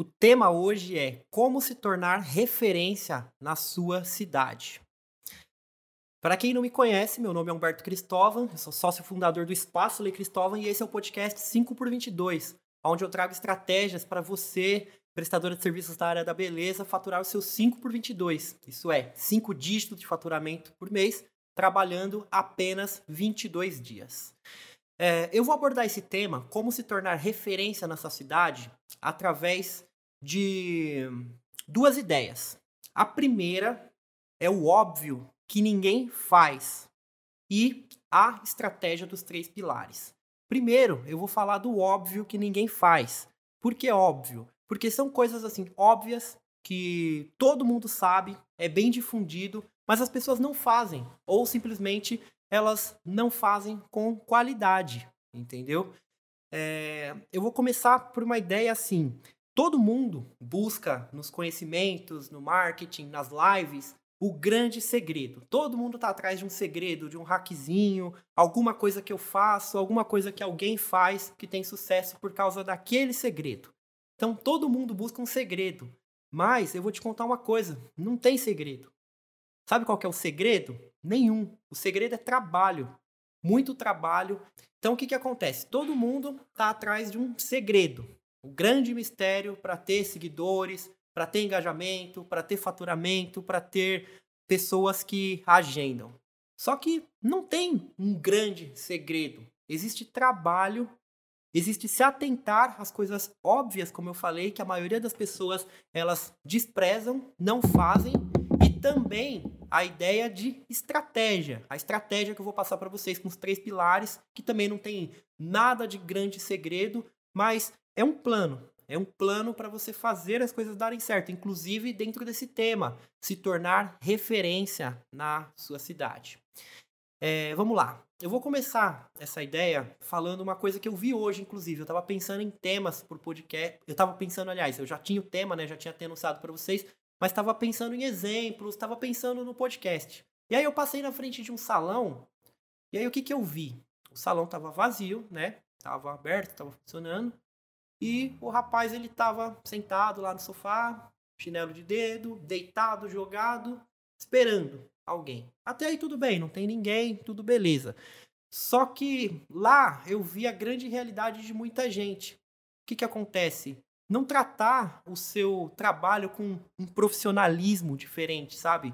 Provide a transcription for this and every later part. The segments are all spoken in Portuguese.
O tema hoje é como se tornar referência na sua cidade. Para quem não me conhece, meu nome é Humberto Cristóvão, eu sou sócio fundador do Espaço Lei Cristóvão e esse é o podcast 5x22, onde eu trago estratégias para você, prestadora de serviços da área da beleza, faturar os seus 5x22. Isso é, 5 dígitos de faturamento por mês, trabalhando apenas 22 dias. É, eu vou abordar esse tema, como se tornar referência na sua cidade, através de duas ideias. A primeira é o óbvio que ninguém faz e a estratégia dos três pilares. Primeiro, eu vou falar do óbvio que ninguém faz. Por que óbvio? Porque são coisas assim óbvias que todo mundo sabe, é bem difundido, mas as pessoas não fazem ou simplesmente elas não fazem com qualidade, entendeu? É, eu vou começar por uma ideia assim: todo mundo busca nos conhecimentos, no marketing, nas lives, o grande segredo. Todo mundo está atrás de um segredo, de um hackzinho, alguma coisa que eu faço, alguma coisa que alguém faz que tem sucesso por causa daquele segredo. Então todo mundo busca um segredo. Mas eu vou te contar uma coisa: não tem segredo. Sabe qual é o segredo? Nenhum. O segredo é trabalho. Muito trabalho. Então o que, que acontece? Todo mundo está atrás de um segredo. O grande mistério para ter seguidores, para ter engajamento, para ter faturamento, para ter pessoas que agendam. Só que não tem um grande segredo. Existe trabalho, existe se atentar às coisas óbvias, como eu falei, que a maioria das pessoas elas desprezam, não fazem, e também a ideia de estratégia. A estratégia que eu vou passar para vocês com os três pilares, que também não tem nada de grande segredo, mas é um plano. É um plano para você fazer as coisas darem certo, inclusive dentro desse tema, se tornar referência na sua cidade. É, vamos lá. Eu vou começar essa ideia falando uma coisa que eu vi hoje, inclusive. Eu estava pensando em temas por podcast. Eu estava pensando, aliás, eu já tinha o tema, né? Já tinha até anunciado para vocês, mas estava pensando em exemplos, estava pensando no podcast. E aí eu passei na frente de um salão, e aí o que, que eu vi? O salão estava vazio, né? Tava aberto, estava funcionando. E o rapaz ele estava sentado lá no sofá, chinelo de dedo, deitado, jogado, esperando alguém. Até aí tudo bem, não tem ninguém, tudo beleza. Só que lá eu vi a grande realidade de muita gente. O que, que acontece? Não tratar o seu trabalho com um profissionalismo diferente, sabe?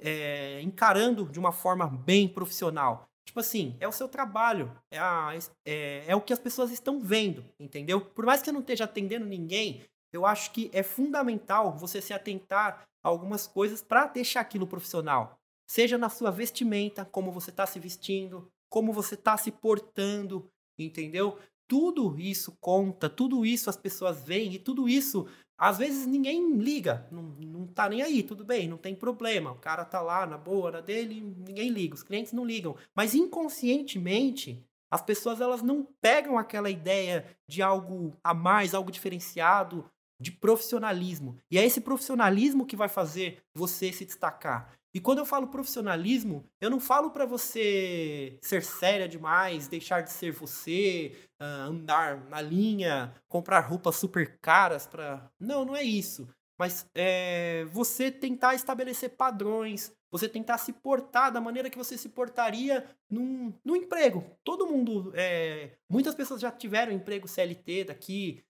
É, encarando de uma forma bem profissional. Tipo assim, é o seu trabalho, é, a, é, é o que as pessoas estão vendo, entendeu? Por mais que eu não esteja atendendo ninguém, eu acho que é fundamental você se atentar a algumas coisas para deixar aquilo profissional. Seja na sua vestimenta, como você está se vestindo, como você está se portando, entendeu? Tudo isso conta, tudo isso as pessoas veem e tudo isso às vezes ninguém liga, não, não tá nem aí, tudo bem, não tem problema. O cara tá lá na boa, na dele, ninguém liga, os clientes não ligam. Mas inconscientemente, as pessoas elas não pegam aquela ideia de algo a mais, algo diferenciado, de profissionalismo. E é esse profissionalismo que vai fazer você se destacar. E quando eu falo profissionalismo, eu não falo para você ser séria demais, deixar de ser você, uh, andar na linha, comprar roupas super caras para. Não, não é isso. Mas é você tentar estabelecer padrões, você tentar se portar da maneira que você se portaria num, num emprego. Todo mundo. É, muitas pessoas já tiveram emprego CLT daqui,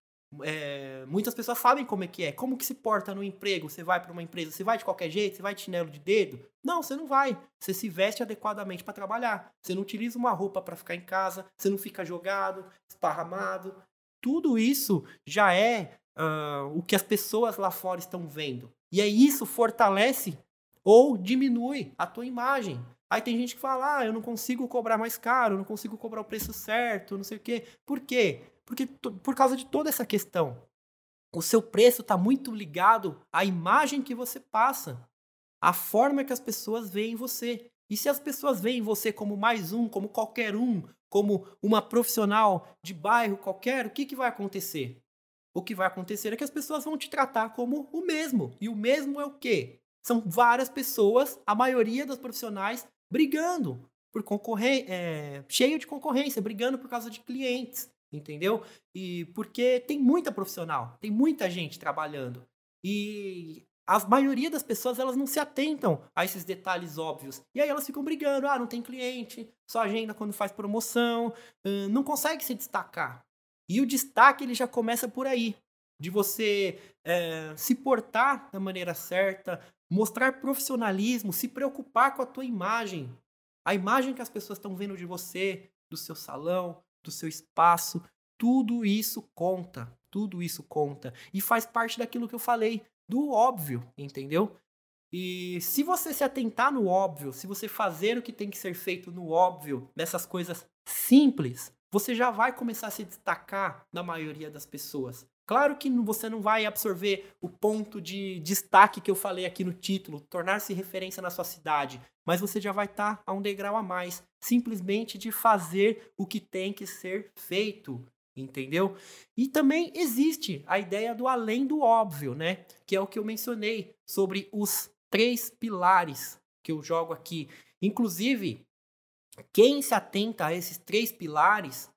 é, muitas pessoas sabem como é que é, como que se porta no emprego. Você vai para uma empresa, você vai de qualquer jeito, você vai de chinelo de dedo? Não, você não vai. Você se veste adequadamente para trabalhar. Você não utiliza uma roupa para ficar em casa, você não fica jogado, esparramado. Tudo isso já é uh, o que as pessoas lá fora estão vendo. E aí isso fortalece ou diminui a tua imagem. Aí tem gente que fala, ah, eu não consigo cobrar mais caro, eu não consigo cobrar o preço certo, não sei o quê. Por quê? Porque por causa de toda essa questão. O seu preço está muito ligado à imagem que você passa, à forma que as pessoas veem você. E se as pessoas veem você como mais um, como qualquer um, como uma profissional de bairro qualquer, o que, que vai acontecer? O que vai acontecer é que as pessoas vão te tratar como o mesmo. E o mesmo é o quê? São várias pessoas, a maioria dos profissionais, brigando por concorrência, é, cheio de concorrência, brigando por causa de clientes. Entendeu? E porque tem muita profissional, tem muita gente trabalhando. E a maioria das pessoas elas não se atentam a esses detalhes óbvios. E aí elas ficam brigando, ah, não tem cliente, só agenda quando faz promoção, não consegue se destacar. E o destaque ele já começa por aí, de você é, se portar da maneira certa, mostrar profissionalismo, se preocupar com a tua imagem, a imagem que as pessoas estão vendo de você, do seu salão, do seu espaço, tudo isso conta, tudo isso conta e faz parte daquilo que eu falei, do óbvio, entendeu? E se você se atentar no óbvio, se você fazer o que tem que ser feito no óbvio, nessas coisas simples, você já vai começar a se destacar na maioria das pessoas. Claro que você não vai absorver o ponto de destaque que eu falei aqui no título, tornar-se referência na sua cidade, mas você já vai estar tá a um degrau a mais, simplesmente de fazer o que tem que ser feito, entendeu? E também existe a ideia do além do óbvio, né? Que é o que eu mencionei sobre os três pilares que eu jogo aqui. Inclusive, quem se atenta a esses três pilares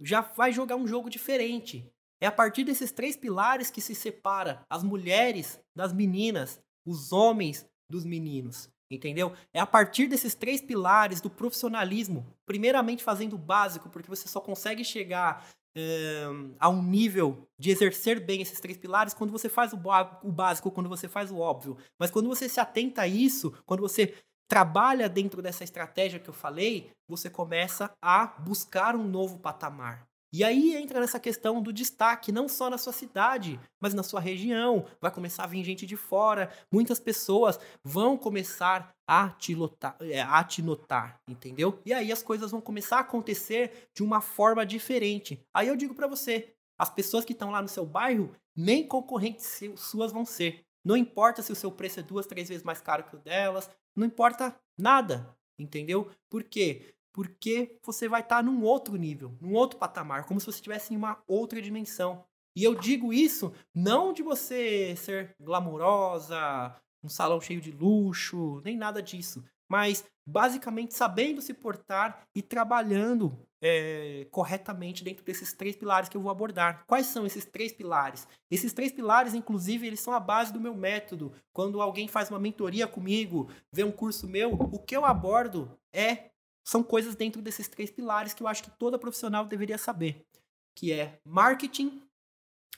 já vai jogar um jogo diferente. É a partir desses três pilares que se separa as mulheres das meninas, os homens dos meninos. Entendeu? É a partir desses três pilares do profissionalismo, primeiramente fazendo o básico, porque você só consegue chegar é, a um nível de exercer bem esses três pilares quando você faz o, o básico, quando você faz o óbvio. Mas quando você se atenta a isso, quando você trabalha dentro dessa estratégia que eu falei, você começa a buscar um novo patamar. E aí entra nessa questão do destaque, não só na sua cidade, mas na sua região. Vai começar a vir gente de fora, muitas pessoas vão começar a te, lotar, é, a te notar, entendeu? E aí as coisas vão começar a acontecer de uma forma diferente. Aí eu digo para você, as pessoas que estão lá no seu bairro, nem concorrentes suas vão ser. Não importa se o seu preço é duas, três vezes mais caro que o delas, não importa nada, entendeu? Por quê? Porque você vai estar tá num outro nível, num outro patamar, como se você estivesse em uma outra dimensão. E eu digo isso não de você ser glamourosa, um salão cheio de luxo, nem nada disso, mas basicamente sabendo se portar e trabalhando é, corretamente dentro desses três pilares que eu vou abordar. Quais são esses três pilares? Esses três pilares, inclusive, eles são a base do meu método. Quando alguém faz uma mentoria comigo, vê um curso meu, o que eu abordo é são coisas dentro desses três pilares que eu acho que toda profissional deveria saber, que é marketing,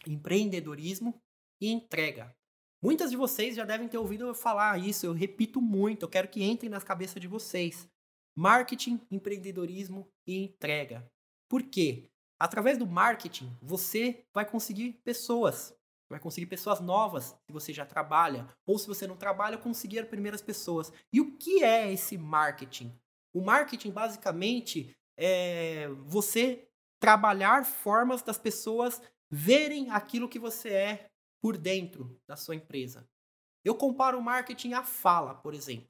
empreendedorismo e entrega. Muitas de vocês já devem ter ouvido eu falar isso, eu repito muito, eu quero que entre nas cabeças de vocês. Marketing, empreendedorismo e entrega. Por quê? Através do marketing, você vai conseguir pessoas, vai conseguir pessoas novas se você já trabalha, ou se você não trabalha, conseguir as primeiras pessoas. E o que é esse marketing? O marketing, basicamente, é você trabalhar formas das pessoas verem aquilo que você é por dentro da sua empresa. Eu comparo o marketing à fala, por exemplo.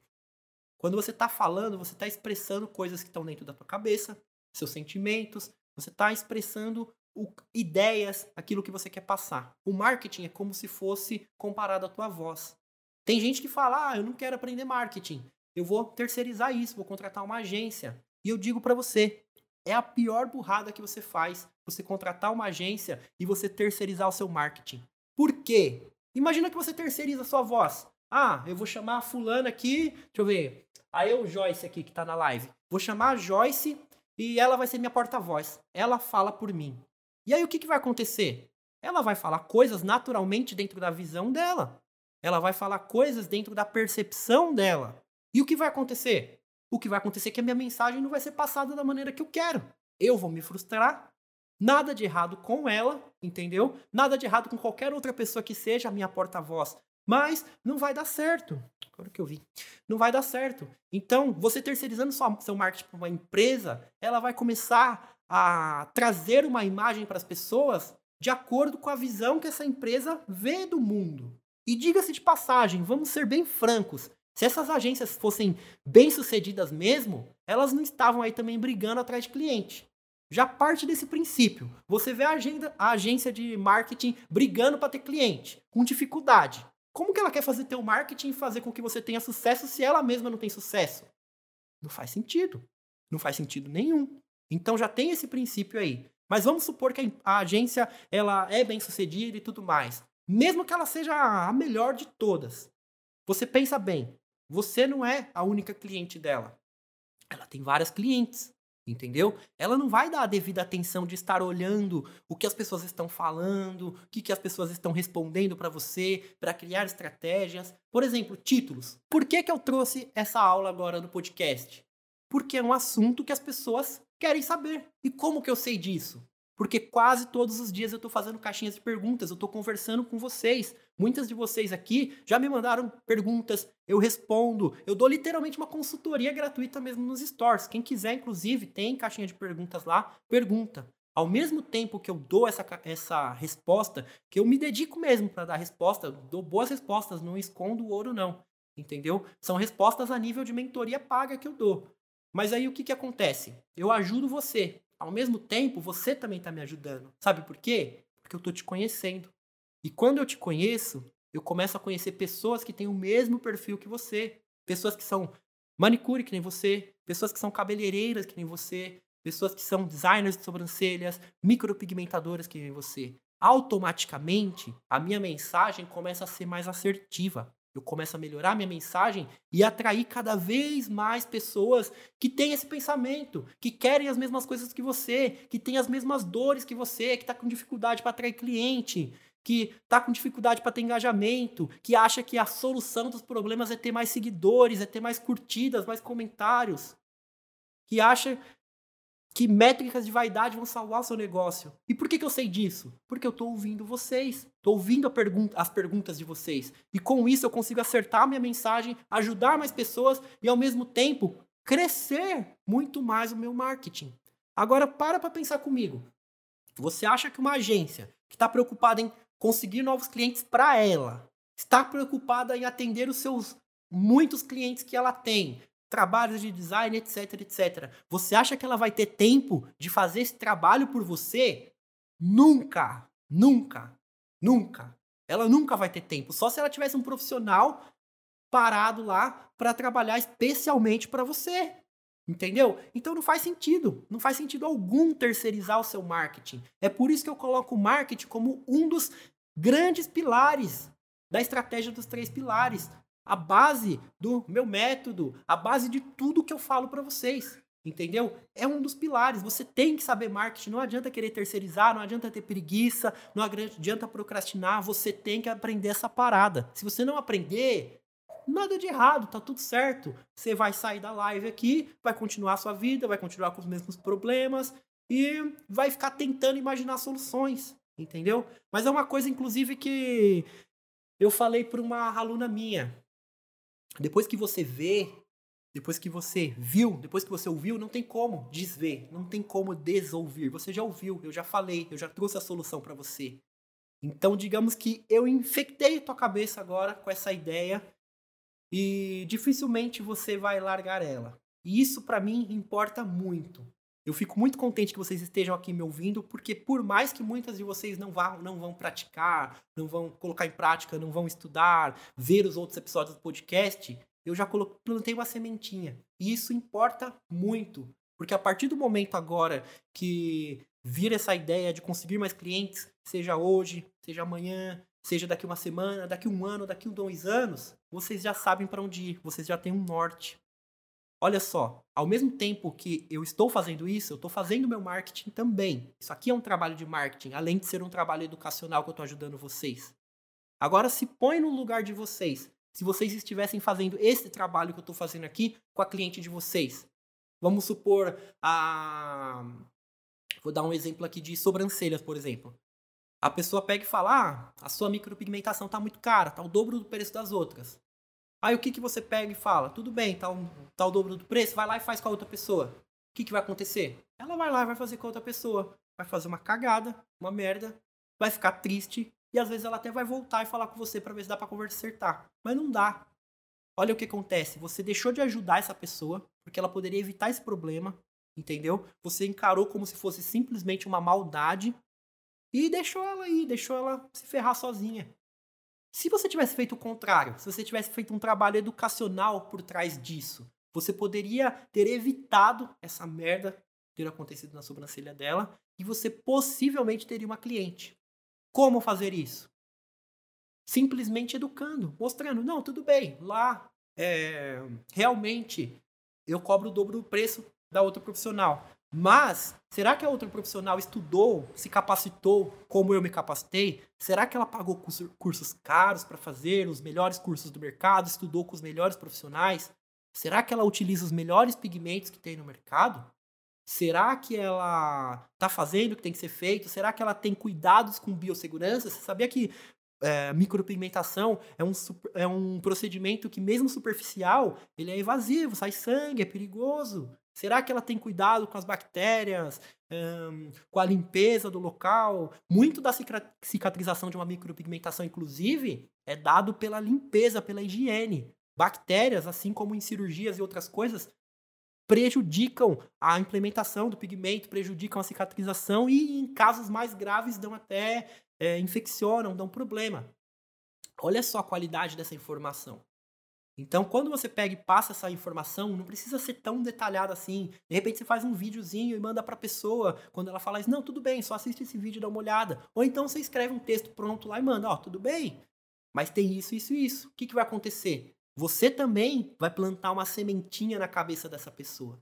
Quando você está falando, você está expressando coisas que estão dentro da tua cabeça, seus sentimentos, você está expressando o, ideias, aquilo que você quer passar. O marketing é como se fosse comparado à tua voz. Tem gente que fala, ah, eu não quero aprender marketing eu vou terceirizar isso, vou contratar uma agência. E eu digo para você, é a pior burrada que você faz, você contratar uma agência e você terceirizar o seu marketing. Por quê? Imagina que você terceiriza a sua voz. Ah, eu vou chamar a fulana aqui, deixa eu ver. Aí eu, Joyce aqui que tá na live. Vou chamar a Joyce e ela vai ser minha porta-voz. Ela fala por mim. E aí o que, que vai acontecer? Ela vai falar coisas naturalmente dentro da visão dela. Ela vai falar coisas dentro da percepção dela. E o que vai acontecer? O que vai acontecer é que a minha mensagem não vai ser passada da maneira que eu quero. Eu vou me frustrar. Nada de errado com ela, entendeu? Nada de errado com qualquer outra pessoa que seja a minha porta-voz. Mas não vai dar certo. Agora que eu vi. Não vai dar certo. Então, você terceirizando sua, seu marketing para uma empresa, ela vai começar a trazer uma imagem para as pessoas de acordo com a visão que essa empresa vê do mundo. E diga-se de passagem, vamos ser bem francos, se essas agências fossem bem sucedidas mesmo, elas não estavam aí também brigando atrás de cliente. Já parte desse princípio. Você vê a, agenda, a agência de marketing brigando para ter cliente, com dificuldade. Como que ela quer fazer teu marketing e fazer com que você tenha sucesso se ela mesma não tem sucesso? Não faz sentido. Não faz sentido nenhum. Então já tem esse princípio aí. Mas vamos supor que a agência ela é bem sucedida e tudo mais. Mesmo que ela seja a melhor de todas. Você pensa bem, você não é a única cliente dela. Ela tem várias clientes. Entendeu? Ela não vai dar a devida atenção de estar olhando o que as pessoas estão falando, o que, que as pessoas estão respondendo para você, para criar estratégias. Por exemplo, títulos. Por que, que eu trouxe essa aula agora no podcast? Porque é um assunto que as pessoas querem saber. E como que eu sei disso? Porque quase todos os dias eu estou fazendo caixinhas de perguntas, eu estou conversando com vocês. Muitas de vocês aqui já me mandaram perguntas, eu respondo. Eu dou literalmente uma consultoria gratuita mesmo nos stores. Quem quiser, inclusive, tem caixinha de perguntas lá, pergunta. Ao mesmo tempo que eu dou essa, essa resposta, que eu me dedico mesmo para dar resposta, dou boas respostas, não escondo o ouro, não. Entendeu? São respostas a nível de mentoria paga que eu dou. Mas aí o que, que acontece? Eu ajudo você. Ao mesmo tempo, você também está me ajudando. Sabe por quê? Porque eu estou te conhecendo. E quando eu te conheço, eu começo a conhecer pessoas que têm o mesmo perfil que você. Pessoas que são manicure que nem você, pessoas que são cabeleireiras que nem você, pessoas que são designers de sobrancelhas, micropigmentadoras que nem você. Automaticamente, a minha mensagem começa a ser mais assertiva eu começo a melhorar minha mensagem e atrair cada vez mais pessoas que têm esse pensamento, que querem as mesmas coisas que você, que têm as mesmas dores que você, que está com dificuldade para atrair cliente, que está com dificuldade para ter engajamento, que acha que a solução dos problemas é ter mais seguidores, é ter mais curtidas, mais comentários, que acha que métricas de vaidade vão salvar o seu negócio. E por que, que eu sei disso? Porque eu estou ouvindo vocês, estou ouvindo pergunta, as perguntas de vocês. E com isso eu consigo acertar a minha mensagem, ajudar mais pessoas e ao mesmo tempo crescer muito mais o meu marketing. Agora para para pensar comigo. Você acha que uma agência que está preocupada em conseguir novos clientes para ela, está preocupada em atender os seus muitos clientes que ela tem, trabalhos de design, etc, etc. Você acha que ela vai ter tempo de fazer esse trabalho por você? Nunca, nunca, nunca. Ela nunca vai ter tempo. Só se ela tivesse um profissional parado lá para trabalhar especialmente para você. Entendeu? Então não faz sentido. Não faz sentido algum terceirizar o seu marketing. É por isso que eu coloco o marketing como um dos grandes pilares da estratégia dos três pilares a base do meu método, a base de tudo que eu falo para vocês. Entendeu? É um dos pilares. Você tem que saber marketing. Não adianta querer terceirizar, não adianta ter preguiça, não adianta procrastinar. Você tem que aprender essa parada. Se você não aprender, nada de errado, tá tudo certo. Você vai sair da live aqui, vai continuar a sua vida, vai continuar com os mesmos problemas e vai ficar tentando imaginar soluções. Entendeu? Mas é uma coisa, inclusive, que eu falei para uma aluna minha. Depois que você vê, depois que você viu, depois que você ouviu, não tem como desver, não tem como desouvir. Você já ouviu, eu já falei, eu já trouxe a solução para você. Então, digamos que eu infectei tua cabeça agora com essa ideia e dificilmente você vai largar ela. E isso para mim importa muito. Eu fico muito contente que vocês estejam aqui me ouvindo, porque por mais que muitas de vocês não vão, não vão praticar, não vão colocar em prática, não vão estudar, ver os outros episódios do podcast, eu já plantei uma sementinha. E isso importa muito, porque a partir do momento agora que vir essa ideia de conseguir mais clientes, seja hoje, seja amanhã, seja daqui uma semana, daqui um ano, daqui dois anos, vocês já sabem para onde ir, vocês já têm um norte. Olha só, ao mesmo tempo que eu estou fazendo isso, eu estou fazendo meu marketing também. Isso aqui é um trabalho de marketing, além de ser um trabalho educacional que eu estou ajudando vocês. Agora se põe no lugar de vocês. Se vocês estivessem fazendo esse trabalho que eu estou fazendo aqui com a cliente de vocês. Vamos supor a. Vou dar um exemplo aqui de sobrancelhas, por exemplo. A pessoa pega e fala: ah, a sua micropigmentação está muito cara, está o dobro do preço das outras. Aí o que, que você pega e fala? Tudo bem, tá, tá o dobro do preço, vai lá e faz com a outra pessoa. O que, que vai acontecer? Ela vai lá e vai fazer com a outra pessoa. Vai fazer uma cagada, uma merda, vai ficar triste e às vezes ela até vai voltar e falar com você para ver se dá para consertar. Mas não dá. Olha o que acontece. Você deixou de ajudar essa pessoa porque ela poderia evitar esse problema, entendeu? Você encarou como se fosse simplesmente uma maldade e deixou ela aí, deixou ela se ferrar sozinha. Se você tivesse feito o contrário, se você tivesse feito um trabalho educacional por trás disso, você poderia ter evitado essa merda ter acontecido na sobrancelha dela e você possivelmente teria uma cliente. Como fazer isso? Simplesmente educando, mostrando, não, tudo bem, lá é, realmente eu cobro o dobro do preço da outra profissional. Mas, será que a outra profissional estudou, se capacitou como eu me capacitei? Será que ela pagou cursos caros para fazer os melhores cursos do mercado, estudou com os melhores profissionais? Será que ela utiliza os melhores pigmentos que tem no mercado? Será que ela está fazendo o que tem que ser feito? Será que ela tem cuidados com biossegurança? Você sabia que é, micropigmentação é um, é um procedimento que, mesmo superficial, ele é evasivo, sai sangue, é perigoso. Será que ela tem cuidado com as bactérias, um, com a limpeza do local? Muito da cicatrização de uma micropigmentação, inclusive, é dado pela limpeza, pela higiene. Bactérias, assim como em cirurgias e outras coisas, prejudicam a implementação do pigmento, prejudicam a cicatrização e, em casos mais graves, dão até é, infeccionam, dão problema. Olha só a qualidade dessa informação. Então, quando você pega e passa essa informação, não precisa ser tão detalhado assim. De repente, você faz um videozinho e manda para a pessoa. Quando ela fala isso, não, tudo bem, só assiste esse vídeo e dá uma olhada. Ou então você escreve um texto pronto lá e manda, ó, oh, tudo bem, mas tem isso, isso e isso. O que, que vai acontecer? Você também vai plantar uma sementinha na cabeça dessa pessoa.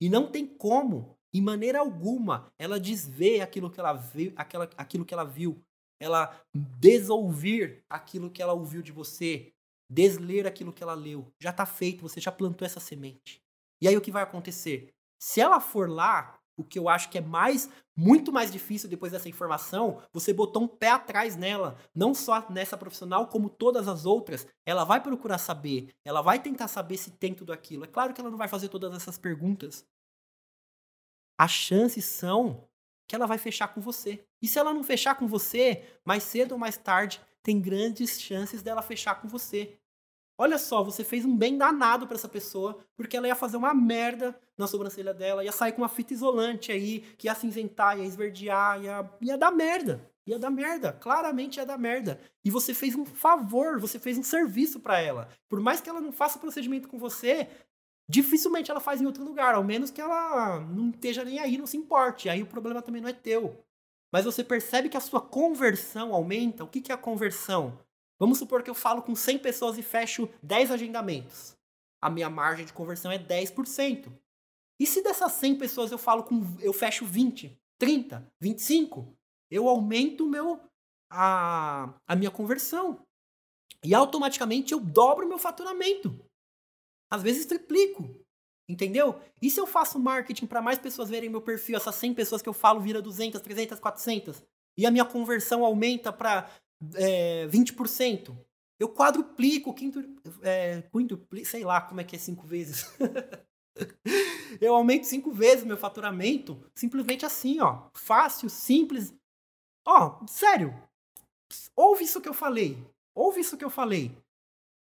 E não tem como, em maneira alguma, ela desver aquilo que ela viu, aquela, aquilo que ela viu, ela desouvir aquilo que ela ouviu de você, desler aquilo que ela leu. Já está feito, você já plantou essa semente. E aí o que vai acontecer? Se ela for lá, o que eu acho que é mais, muito mais difícil depois dessa informação, você botou um pé atrás nela, não só nessa profissional, como todas as outras. Ela vai procurar saber, ela vai tentar saber se tem tudo aquilo. É claro que ela não vai fazer todas essas perguntas. As chances são que ela vai fechar com você. E se ela não fechar com você, mais cedo ou mais tarde, tem grandes chances dela fechar com você. Olha só, você fez um bem danado para essa pessoa, porque ela ia fazer uma merda na sobrancelha dela, ia sair com uma fita isolante aí, que ia cinzentar, ia esverdear, ia, ia dar merda. Ia dar merda, claramente ia dar merda. E você fez um favor, você fez um serviço para ela. Por mais que ela não faça o procedimento com você, dificilmente ela faz em outro lugar, ao menos que ela não esteja nem aí, não se importe. Aí o problema também não é teu. Mas você percebe que a sua conversão aumenta. O que, que é a conversão? Vamos supor que eu falo com 100 pessoas e fecho 10 agendamentos. A minha margem de conversão é 10%. E se dessas 100 pessoas eu falo com eu fecho 20, 30, 25, eu aumento meu a, a minha conversão. E automaticamente eu dobro meu faturamento. Às vezes triplico. Entendeu? E se eu faço marketing para mais pessoas verem meu perfil, essas 100 pessoas que eu falo vira 200, 300, 400, e a minha conversão aumenta para é, 20%, eu quadruplico, quinto, é, sei lá como é que é cinco vezes. eu aumento cinco vezes meu faturamento, simplesmente assim, ó. Fácil, simples. Ó, sério. Ouve isso que eu falei. Ouve isso que eu falei.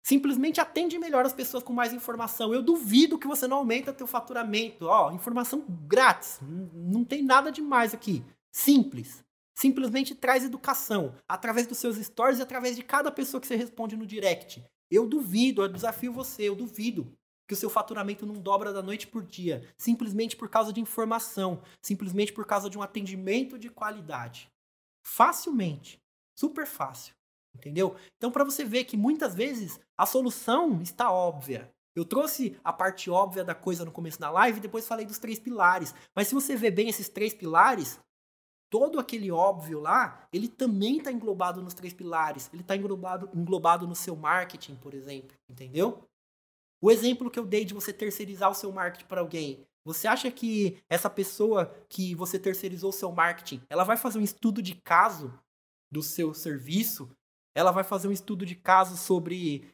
Simplesmente atende melhor as pessoas com mais informação. Eu duvido que você não aumenta teu faturamento. Ó, informação grátis. Não tem nada demais aqui. Simples. Simplesmente traz educação através dos seus stories e através de cada pessoa que você responde no direct. Eu duvido, eu desafio você, eu duvido que o seu faturamento não dobra da noite por dia, simplesmente por causa de informação, simplesmente por causa de um atendimento de qualidade. Facilmente, super fácil. Entendeu? Então, para você ver que muitas vezes a solução está óbvia. Eu trouxe a parte óbvia da coisa no começo da live e depois falei dos três pilares. Mas se você ver bem esses três pilares, todo aquele óbvio lá, ele também está englobado nos três pilares. Ele está englobado, englobado no seu marketing, por exemplo. Entendeu? O exemplo que eu dei de você terceirizar o seu marketing para alguém. Você acha que essa pessoa que você terceirizou o seu marketing, ela vai fazer um estudo de caso do seu serviço ela vai fazer um estudo de caso sobre.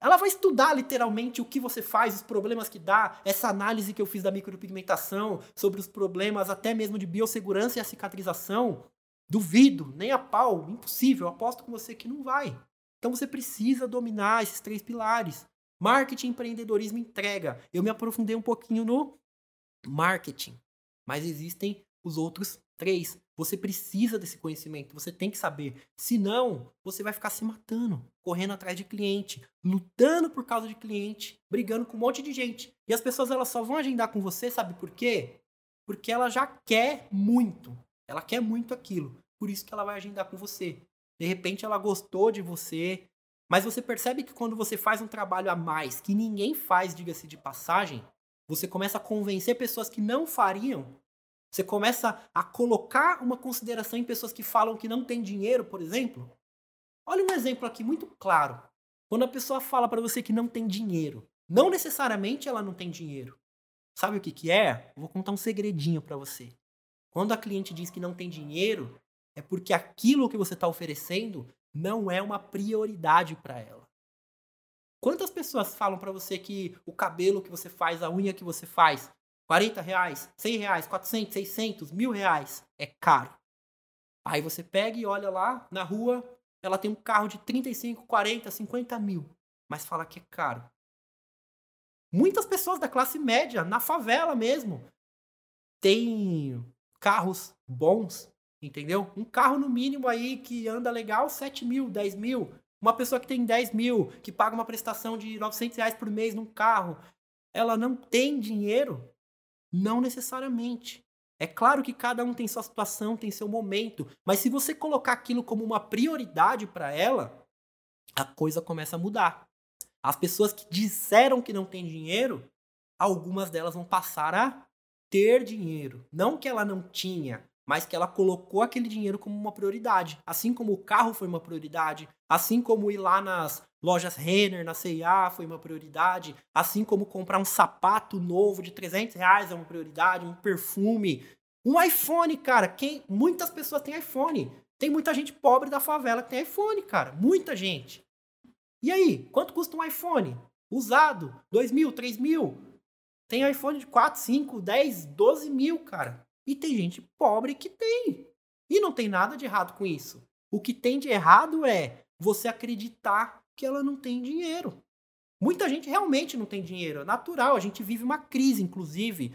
Ela vai estudar literalmente o que você faz, os problemas que dá, essa análise que eu fiz da micropigmentação, sobre os problemas até mesmo de biossegurança e a cicatrização. Duvido, nem a pau, impossível, aposto com você que não vai. Então você precisa dominar esses três pilares. Marketing, empreendedorismo, entrega. Eu me aprofundei um pouquinho no marketing, mas existem os outros três. Você precisa desse conhecimento, você tem que saber. Senão, você vai ficar se matando, correndo atrás de cliente, lutando por causa de cliente, brigando com um monte de gente. E as pessoas elas só vão agendar com você, sabe por quê? Porque ela já quer muito. Ela quer muito aquilo. Por isso que ela vai agendar com você. De repente ela gostou de você, mas você percebe que quando você faz um trabalho a mais, que ninguém faz, diga-se de passagem, você começa a convencer pessoas que não fariam. Você começa a colocar uma consideração em pessoas que falam que não tem dinheiro, por exemplo. Olha um exemplo aqui muito claro. Quando a pessoa fala para você que não tem dinheiro, não necessariamente ela não tem dinheiro. Sabe o que, que é? vou contar um segredinho para você. Quando a cliente diz que não tem dinheiro, é porque aquilo que você está oferecendo não é uma prioridade para ela. Quantas pessoas falam para você que o cabelo que você faz, a unha que você faz, 40 reais, 100 reais, 400, 600, mil reais, é caro. Aí você pega e olha lá na rua, ela tem um carro de 35, 40, 50 mil, mas fala que é caro. Muitas pessoas da classe média, na favela mesmo, têm carros bons, entendeu? Um carro no mínimo aí que anda legal, 7 mil, 10 mil. Uma pessoa que tem 10 mil, que paga uma prestação de 900 reais por mês num carro, ela não tem dinheiro? Não necessariamente. É claro que cada um tem sua situação, tem seu momento, mas se você colocar aquilo como uma prioridade para ela, a coisa começa a mudar. As pessoas que disseram que não têm dinheiro, algumas delas vão passar a ter dinheiro. Não que ela não tinha, mas que ela colocou aquele dinheiro como uma prioridade. Assim como o carro foi uma prioridade, assim como ir lá nas lojas Renner, na CIA foi uma prioridade, assim como comprar um sapato novo de 300 reais é uma prioridade, um perfume, um iPhone, cara. Quem, muitas pessoas têm iPhone. Tem muita gente pobre da favela que tem iPhone, cara. Muita gente. E aí, quanto custa um iPhone? Usado, 2 mil, 3 mil. Tem iPhone de 4, 5, 10, 12 mil, cara. E tem gente pobre que tem. E não tem nada de errado com isso. O que tem de errado é você acreditar que ela não tem dinheiro. Muita gente realmente não tem dinheiro. É natural, a gente vive uma crise, inclusive.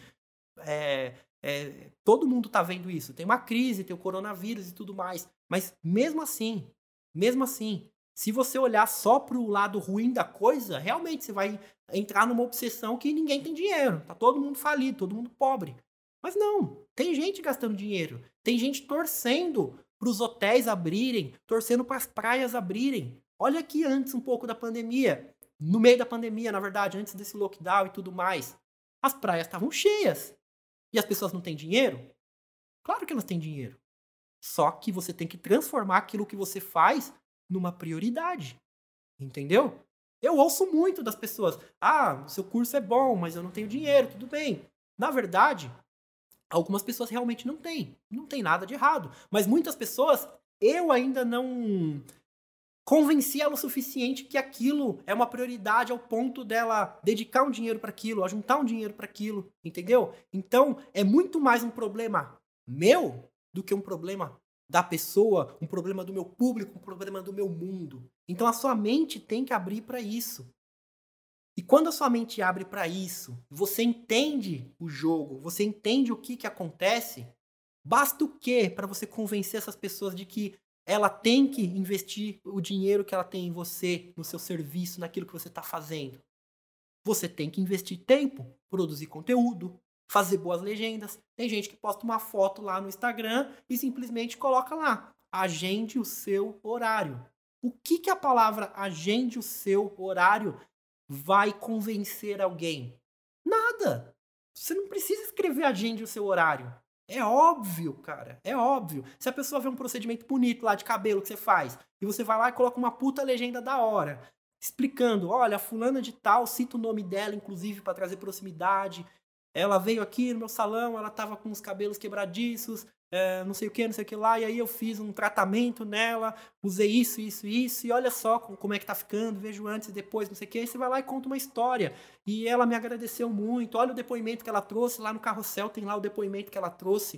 É, é, todo mundo está vendo isso. Tem uma crise, tem o coronavírus e tudo mais. Mas mesmo assim, mesmo assim, se você olhar só para o lado ruim da coisa, realmente você vai entrar numa obsessão que ninguém tem dinheiro. Tá todo mundo falido, todo mundo pobre. Mas não, tem gente gastando dinheiro. Tem gente torcendo para os hotéis abrirem, torcendo para as praias abrirem. Olha aqui antes um pouco da pandemia. No meio da pandemia, na verdade, antes desse lockdown e tudo mais. As praias estavam cheias. E as pessoas não têm dinheiro? Claro que elas têm dinheiro. Só que você tem que transformar aquilo que você faz numa prioridade. Entendeu? Eu ouço muito das pessoas: ah, seu curso é bom, mas eu não tenho dinheiro, tudo bem. Na verdade, algumas pessoas realmente não têm. Não tem nada de errado. Mas muitas pessoas, eu ainda não convenci ela o suficiente que aquilo é uma prioridade ao ponto dela dedicar um dinheiro para aquilo, juntar um dinheiro para aquilo, entendeu? Então, é muito mais um problema meu do que um problema da pessoa, um problema do meu público, um problema do meu mundo. Então a sua mente tem que abrir para isso. E quando a sua mente abre para isso, você entende o jogo, você entende o que, que acontece, basta o quê para você convencer essas pessoas de que ela tem que investir o dinheiro que ela tem em você, no seu serviço, naquilo que você está fazendo? Você tem que investir tempo, produzir conteúdo, fazer boas legendas. Tem gente que posta uma foto lá no Instagram e simplesmente coloca lá: agende o seu horário. O que, que a palavra agende o seu horário vai convencer alguém? Nada. Você não precisa escrever agende o seu horário. É óbvio, cara. É óbvio. Se a pessoa vê um procedimento bonito lá de cabelo que você faz, e você vai lá e coloca uma puta legenda da hora, explicando, olha, fulana de tal, cita o nome dela, inclusive, para trazer proximidade, ela veio aqui no meu salão, ela tava com os cabelos quebradiços, é, não sei o que, não sei o que lá, e aí eu fiz um tratamento nela, usei isso, isso, isso, e olha só como é que tá ficando, vejo antes e depois, não sei o que, aí você vai lá e conta uma história. E ela me agradeceu muito, olha o depoimento que ela trouxe, lá no carrossel tem lá o depoimento que ela trouxe.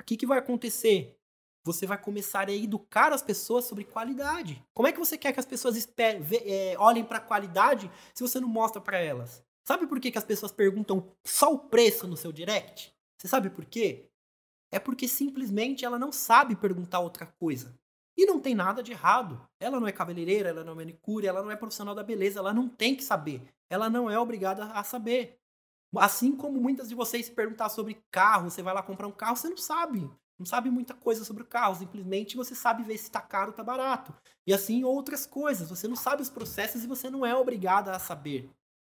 O que, que vai acontecer? Você vai começar a educar as pessoas sobre qualidade. Como é que você quer que as pessoas espere, é, olhem para qualidade se você não mostra para elas? Sabe por que, que as pessoas perguntam só o preço no seu direct? Você sabe por quê? É porque simplesmente ela não sabe perguntar outra coisa. E não tem nada de errado. Ela não é cabeleireira, ela não é manicure, ela não é profissional da beleza, ela não tem que saber. Ela não é obrigada a saber. Assim como muitas de vocês se perguntar sobre carro, você vai lá comprar um carro, você não sabe. Não sabe muita coisa sobre o carro, simplesmente você sabe ver se está caro ou está barato. E assim outras coisas. Você não sabe os processos e você não é obrigado a saber.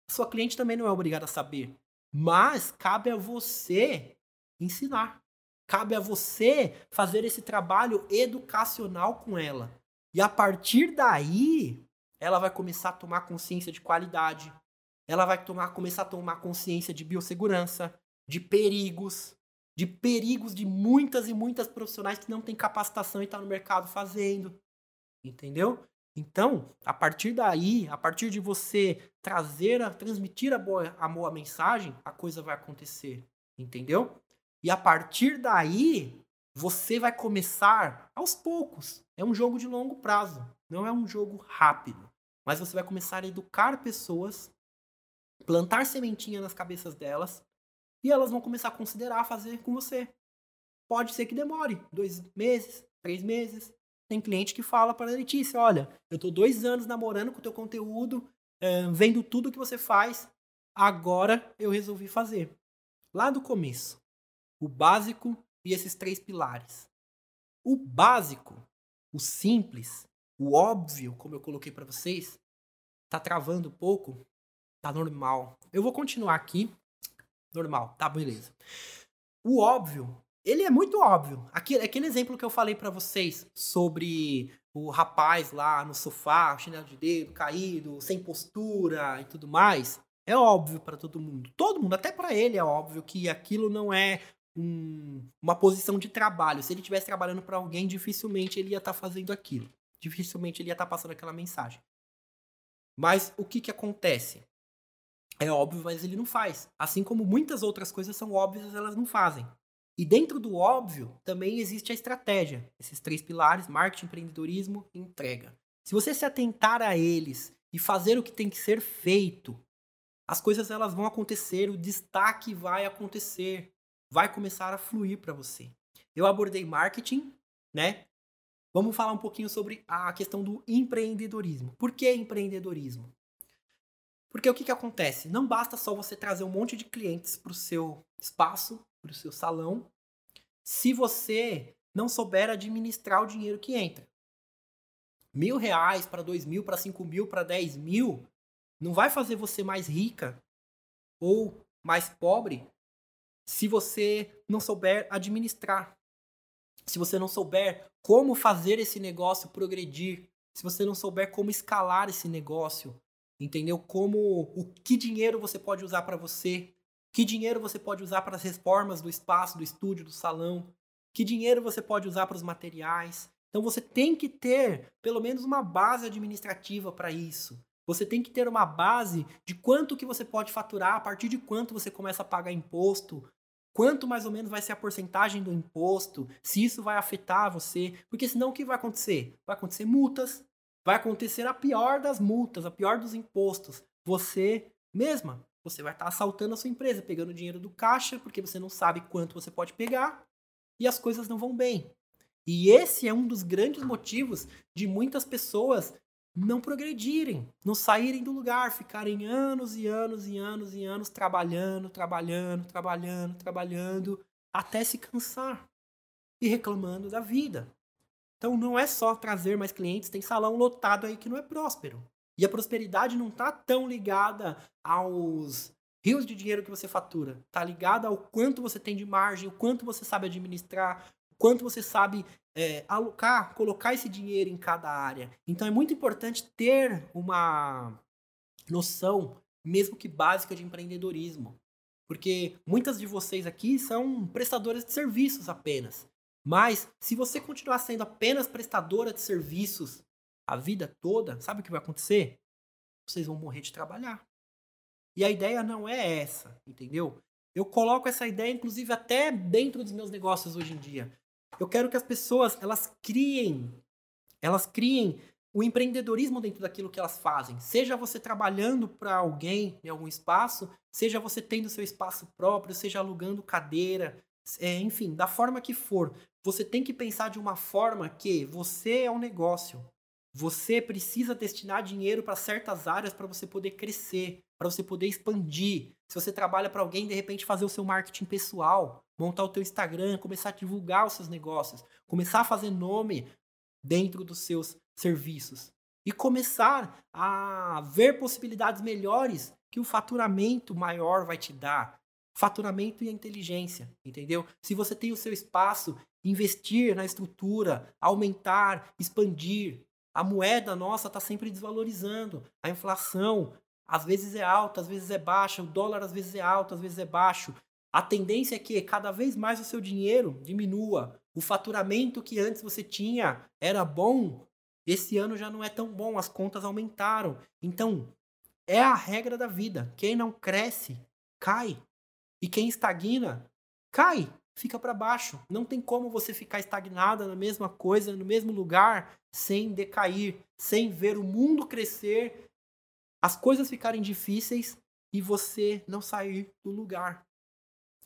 A sua cliente também não é obrigada a saber. Mas cabe a você ensinar. Cabe a você fazer esse trabalho educacional com ela. E a partir daí, ela vai começar a tomar consciência de qualidade. Ela vai tomar, começar a tomar consciência de biossegurança, de perigos, de perigos de muitas e muitas profissionais que não têm capacitação e estão tá no mercado fazendo. Entendeu? Então, a partir daí, a partir de você trazer, a, transmitir a boa, a boa mensagem, a coisa vai acontecer. Entendeu? E a partir daí, você vai começar aos poucos. É um jogo de longo prazo, não é um jogo rápido. Mas você vai começar a educar pessoas, plantar sementinha nas cabeças delas, e elas vão começar a considerar fazer com você. Pode ser que demore dois meses, três meses. Tem cliente que fala para a Letícia: olha, eu tô dois anos namorando com o teu conteúdo, é, vendo tudo que você faz, agora eu resolvi fazer. Lá do começo, o básico e esses três pilares. O básico, o simples, o óbvio, como eu coloquei para vocês, tá travando um pouco, tá normal. Eu vou continuar aqui, normal, tá beleza. O óbvio, ele é muito óbvio. Aquele, aquele exemplo que eu falei para vocês sobre o rapaz lá no sofá, chinelo de dedo, caído, sem postura e tudo mais, é óbvio para todo mundo. Todo mundo, até para ele é óbvio que aquilo não é um, uma posição de trabalho. Se ele estivesse trabalhando para alguém, dificilmente ele ia estar tá fazendo aquilo. Dificilmente ele ia estar tá passando aquela mensagem. Mas o que, que acontece? É óbvio, mas ele não faz. Assim como muitas outras coisas são óbvias, elas não fazem. E dentro do óbvio também existe a estratégia. Esses três pilares: marketing, empreendedorismo e entrega. Se você se atentar a eles e fazer o que tem que ser feito, as coisas elas vão acontecer, o destaque vai acontecer vai começar a fluir para você. Eu abordei marketing, né? Vamos falar um pouquinho sobre a questão do empreendedorismo. Por que empreendedorismo? Porque o que, que acontece? Não basta só você trazer um monte de clientes para o seu espaço, para o seu salão, se você não souber administrar o dinheiro que entra. Mil reais para dois mil, para cinco mil, para dez mil, não vai fazer você mais rica ou mais pobre se você não souber administrar. Se você não souber como fazer esse negócio progredir, se você não souber como escalar esse negócio, entendeu? Como o que dinheiro você pode usar para você, que dinheiro você pode usar para as reformas do espaço, do estúdio, do salão, que dinheiro você pode usar para os materiais. Então você tem que ter pelo menos uma base administrativa para isso. Você tem que ter uma base de quanto que você pode faturar, a partir de quanto você começa a pagar imposto, quanto mais ou menos vai ser a porcentagem do imposto, se isso vai afetar você, porque senão o que vai acontecer? Vai acontecer multas, vai acontecer a pior das multas, a pior dos impostos. Você mesma, você vai estar assaltando a sua empresa, pegando dinheiro do caixa, porque você não sabe quanto você pode pegar, e as coisas não vão bem. E esse é um dos grandes motivos de muitas pessoas não progredirem, não saírem do lugar, ficarem anos e anos e anos e anos trabalhando, trabalhando, trabalhando, trabalhando, até se cansar e reclamando da vida. Então não é só trazer mais clientes, tem salão lotado aí que não é próspero. E a prosperidade não está tão ligada aos rios de dinheiro que você fatura, está ligada ao quanto você tem de margem, o quanto você sabe administrar, quanto você sabe é, alocar, colocar esse dinheiro em cada área. Então é muito importante ter uma noção, mesmo que básica, de empreendedorismo. Porque muitas de vocês aqui são prestadoras de serviços apenas. Mas se você continuar sendo apenas prestadora de serviços a vida toda, sabe o que vai acontecer? Vocês vão morrer de trabalhar. E a ideia não é essa, entendeu? Eu coloco essa ideia, inclusive, até dentro dos meus negócios hoje em dia. Eu quero que as pessoas elas criem, elas criem o empreendedorismo dentro daquilo que elas fazem. Seja você trabalhando para alguém em algum espaço, seja você tendo seu espaço próprio, seja alugando cadeira, é, enfim, da forma que for. Você tem que pensar de uma forma que você é um negócio. Você precisa destinar dinheiro para certas áreas para você poder crescer. para você poder expandir. Se você trabalha para alguém, de repente fazer o seu marketing pessoal, montar o teu Instagram, começar a divulgar os seus negócios, começar a fazer nome dentro dos seus serviços e começar a ver possibilidades melhores que o faturamento maior vai te dar. Faturamento e inteligência, entendeu? Se você tem o seu espaço, investir na estrutura, aumentar, expandir. A moeda nossa está sempre desvalorizando. A inflação às vezes é alta, às vezes é baixa. O dólar às vezes é alto, às vezes é baixo. A tendência é que cada vez mais o seu dinheiro diminua. O faturamento que antes você tinha era bom, esse ano já não é tão bom, as contas aumentaram. Então, é a regra da vida. Quem não cresce, cai. E quem estagna, cai, fica para baixo. Não tem como você ficar estagnada na mesma coisa, no mesmo lugar, sem decair, sem ver o mundo crescer, as coisas ficarem difíceis e você não sair do lugar.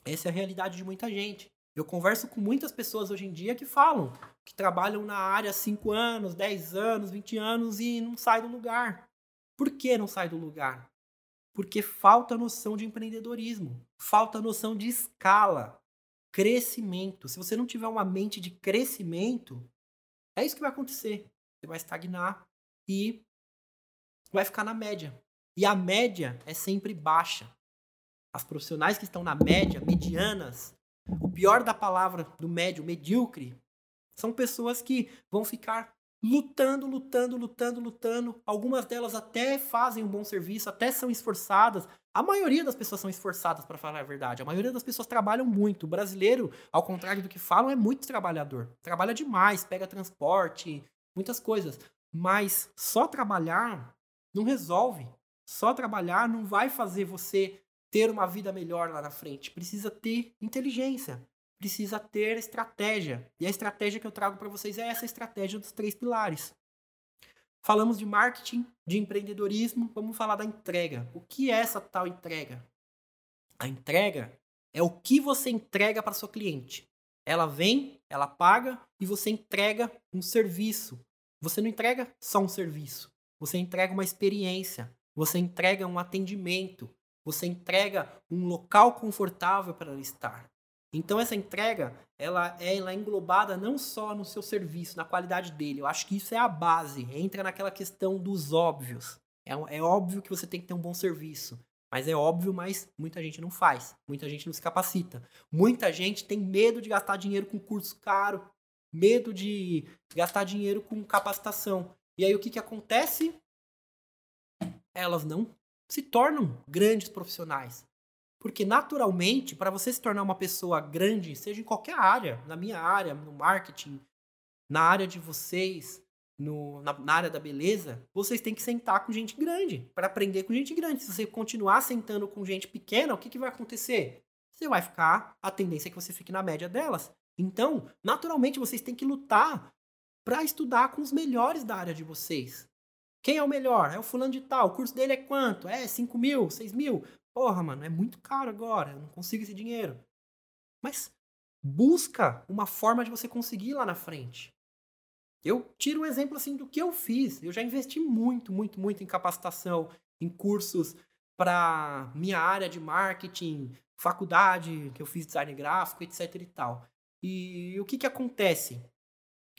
Essa é a realidade de muita gente. Eu converso com muitas pessoas hoje em dia que falam que trabalham na área há 5 anos, 10 anos, 20 anos e não sai do lugar. Por que não sai do lugar? Porque falta noção de empreendedorismo, falta noção de escala, crescimento. Se você não tiver uma mente de crescimento, é isso que vai acontecer. Você vai estagnar e vai ficar na média. E a média é sempre baixa. As profissionais que estão na média, medianas, o pior da palavra do médio, medíocre, são pessoas que vão ficar lutando, lutando, lutando, lutando. Algumas delas até fazem um bom serviço, até são esforçadas. A maioria das pessoas são esforçadas, para falar a verdade. A maioria das pessoas trabalham muito. O brasileiro, ao contrário do que falam, é muito trabalhador. Trabalha demais, pega transporte, muitas coisas. Mas só trabalhar não resolve. Só trabalhar não vai fazer você ter uma vida melhor lá na frente. Precisa ter inteligência, precisa ter estratégia. E a estratégia que eu trago para vocês é essa estratégia dos três pilares. Falamos de marketing, de empreendedorismo, vamos falar da entrega. O que é essa tal entrega? A entrega é o que você entrega para sua cliente. Ela vem, ela paga e você entrega um serviço. Você não entrega só um serviço, você entrega uma experiência, você entrega um atendimento, você entrega um local confortável para ela estar. Então essa entrega, ela é, ela é englobada não só no seu serviço, na qualidade dele. Eu acho que isso é a base. Entra naquela questão dos óbvios. É, é óbvio que você tem que ter um bom serviço. Mas é óbvio, mas muita gente não faz. Muita gente não se capacita. Muita gente tem medo de gastar dinheiro com curso caro. Medo de gastar dinheiro com capacitação. E aí o que, que acontece? Elas não se tornam grandes profissionais. Porque naturalmente, para você se tornar uma pessoa grande, seja em qualquer área, na minha área, no marketing, na área de vocês, no, na, na, área da beleza, vocês têm que sentar com gente grande, para aprender com gente grande. Se você continuar sentando com gente pequena, o que, que vai acontecer? Você vai ficar, a tendência é que você fique na média delas. Então, naturalmente, vocês têm que lutar para estudar com os melhores da área de vocês. Quem é o melhor? É o fulano de tal. O curso dele é quanto? É 5 mil, 6 mil. Porra, mano, é muito caro agora. Eu não consigo esse dinheiro. Mas busca uma forma de você conseguir lá na frente. Eu tiro um exemplo assim do que eu fiz. Eu já investi muito, muito, muito em capacitação, em cursos para minha área de marketing, faculdade, que eu fiz design gráfico, etc e tal. E o que que acontece?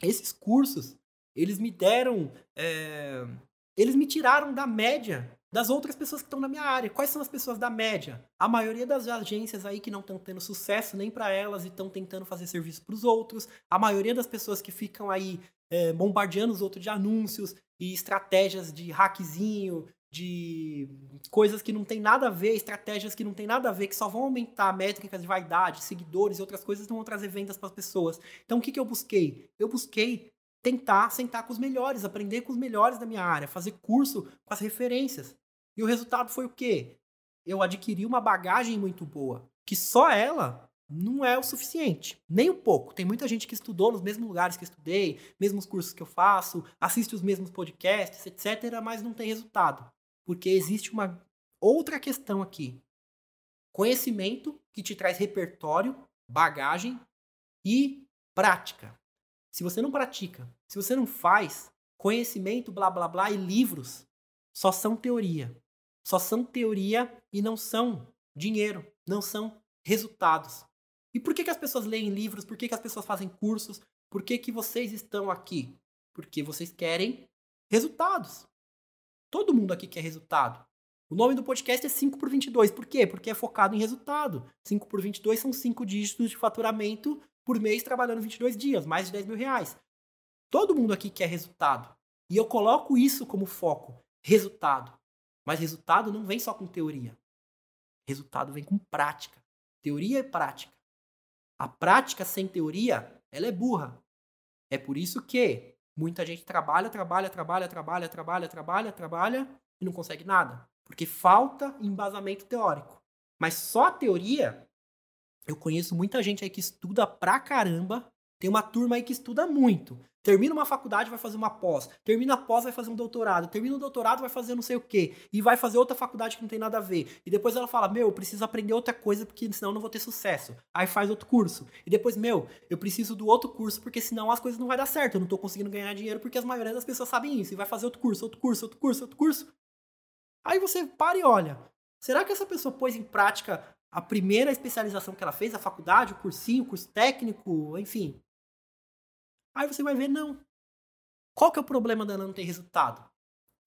Esses cursos, eles me deram é, eles me tiraram da média das outras pessoas que estão na minha área. Quais são as pessoas da média? A maioria das agências aí que não estão tendo sucesso nem para elas e estão tentando fazer serviço para os outros. A maioria das pessoas que ficam aí é, bombardeando os outros de anúncios e estratégias de hackzinho, de coisas que não tem nada a ver, estratégias que não tem nada a ver, que só vão aumentar métricas de vaidade, seguidores e outras coisas, não vão trazer vendas para as pessoas. Então o que, que eu busquei? Eu busquei tentar sentar com os melhores, aprender com os melhores da minha área, fazer curso com as referências. E o resultado foi o quê? Eu adquiri uma bagagem muito boa, que só ela não é o suficiente, nem um pouco. Tem muita gente que estudou nos mesmos lugares que estudei, mesmos cursos que eu faço, assiste os mesmos podcasts, etc, mas não tem resultado, porque existe uma outra questão aqui. Conhecimento que te traz repertório, bagagem e prática. Se você não pratica, se você não faz, conhecimento, blá blá blá e livros só são teoria. só são teoria e não são dinheiro, não são resultados. E por que, que as pessoas leem livros? Por que, que as pessoas fazem cursos? Por que, que vocês estão aqui? Porque vocês querem resultados. Todo mundo aqui quer resultado. O nome do podcast é 5 por 22. Por quê? Porque é focado em resultado. 5 por 22 são 5 dígitos de faturamento por mês trabalhando 22 dias, mais de 10 mil reais. Todo mundo aqui quer resultado. E eu coloco isso como foco: resultado. Mas resultado não vem só com teoria. Resultado vem com prática. Teoria e prática. A prática sem teoria, ela é burra. É por isso que muita gente trabalha, trabalha, trabalha, trabalha, trabalha, trabalha, trabalha e não consegue nada. Porque falta embasamento teórico. Mas só a teoria, eu conheço muita gente aí que estuda pra caramba. Tem uma turma aí que estuda muito. Termina uma faculdade, vai fazer uma pós. Termina a pós, vai fazer um doutorado. Termina o doutorado, vai fazer não sei o quê. E vai fazer outra faculdade que não tem nada a ver. E depois ela fala: Meu, eu preciso aprender outra coisa porque senão eu não vou ter sucesso. Aí faz outro curso. E depois, meu, eu preciso do outro curso porque senão as coisas não vai dar certo. Eu não tô conseguindo ganhar dinheiro porque as maioria das pessoas sabem isso. E vai fazer outro curso, outro curso, outro curso, outro curso. Aí você para e olha. Será que essa pessoa pôs em prática a primeira especialização que ela fez, a faculdade, o cursinho, o curso técnico, enfim? Aí você vai ver, não. Qual que é o problema dela não ter resultado?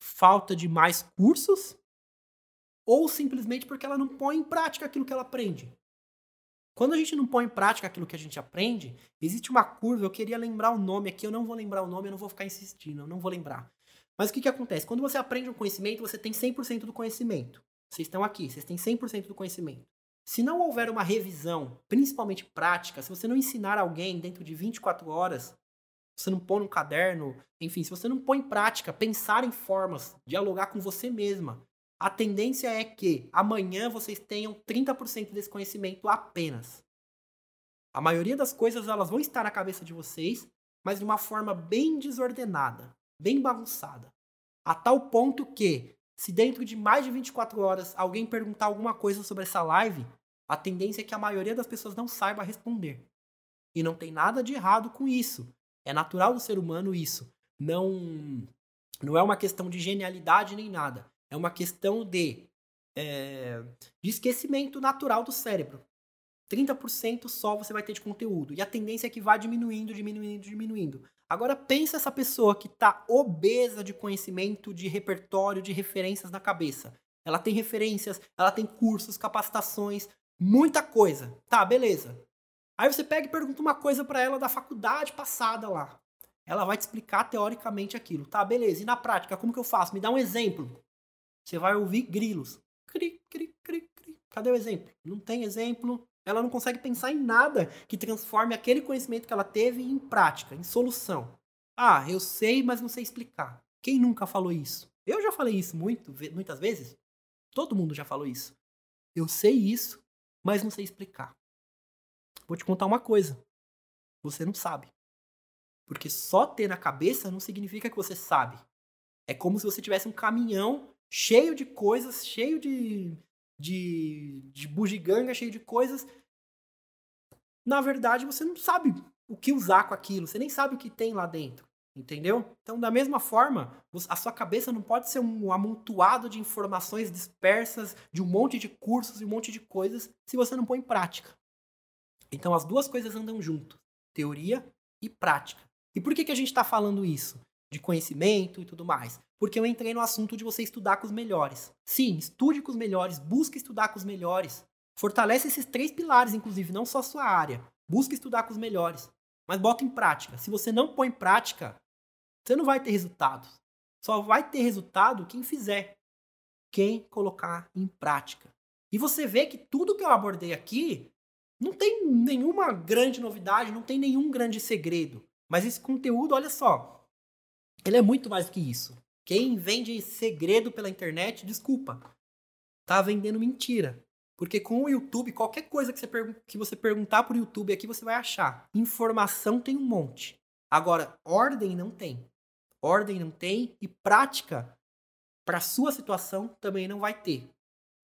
Falta de mais cursos? Ou simplesmente porque ela não põe em prática aquilo que ela aprende? Quando a gente não põe em prática aquilo que a gente aprende, existe uma curva. Eu queria lembrar o nome aqui, eu não vou lembrar o nome, eu não vou ficar insistindo, eu não vou lembrar. Mas o que, que acontece? Quando você aprende um conhecimento, você tem 100% do conhecimento. Vocês estão aqui, vocês têm 100% do conhecimento. Se não houver uma revisão, principalmente prática, se você não ensinar alguém dentro de 24 horas, você não põe no caderno, enfim, se você não põe em prática, pensar em formas, dialogar com você mesma, a tendência é que amanhã vocês tenham 30% desse conhecimento apenas. A maioria das coisas elas vão estar na cabeça de vocês, mas de uma forma bem desordenada bem bagunçada. A tal ponto que, se dentro de mais de 24 horas alguém perguntar alguma coisa sobre essa live, a tendência é que a maioria das pessoas não saiba responder. E não tem nada de errado com isso. É natural do ser humano isso. Não, não é uma questão de genialidade nem nada. É uma questão de, é, de esquecimento natural do cérebro. 30% só você vai ter de conteúdo. E a tendência é que vá diminuindo, diminuindo, diminuindo. Agora pensa essa pessoa que está obesa de conhecimento, de repertório, de referências na cabeça. Ela tem referências, ela tem cursos, capacitações, muita coisa. Tá, beleza. Aí você pega e pergunta uma coisa para ela da faculdade passada lá. Ela vai te explicar teoricamente aquilo. Tá, beleza. E na prática, como que eu faço? Me dá um exemplo. Você vai ouvir grilos. Cri, cri, cri, cri. Cadê o exemplo? Não tem exemplo. Ela não consegue pensar em nada que transforme aquele conhecimento que ela teve em prática, em solução. Ah, eu sei, mas não sei explicar. Quem nunca falou isso? Eu já falei isso muito, muitas vezes. Todo mundo já falou isso. Eu sei isso, mas não sei explicar. Vou te contar uma coisa. Você não sabe. Porque só ter na cabeça não significa que você sabe. É como se você tivesse um caminhão cheio de coisas, cheio de de, de bugiganga, cheio de coisas. Na verdade, você não sabe o que usar com aquilo, você nem sabe o que tem lá dentro. Entendeu? Então, da mesma forma, a sua cabeça não pode ser um amontoado de informações dispersas, de um monte de cursos e um monte de coisas, se você não põe em prática. Então, as duas coisas andam junto: teoria e prática. E por que, que a gente está falando isso? De conhecimento e tudo mais porque eu entrei no assunto de você estudar com os melhores. Sim, estude com os melhores, busque estudar com os melhores. Fortalece esses três pilares, inclusive, não só a sua área. Busque estudar com os melhores. Mas bota em prática. Se você não põe em prática, você não vai ter resultados. Só vai ter resultado quem fizer. Quem colocar em prática. E você vê que tudo que eu abordei aqui não tem nenhuma grande novidade, não tem nenhum grande segredo. Mas esse conteúdo, olha só, ele é muito mais do que isso. Quem vende segredo pela internet, desculpa, tá vendendo mentira. Porque com o YouTube, qualquer coisa que você, que você perguntar pro YouTube aqui, você vai achar. Informação tem um monte. Agora, ordem não tem. Ordem não tem e prática para sua situação também não vai ter.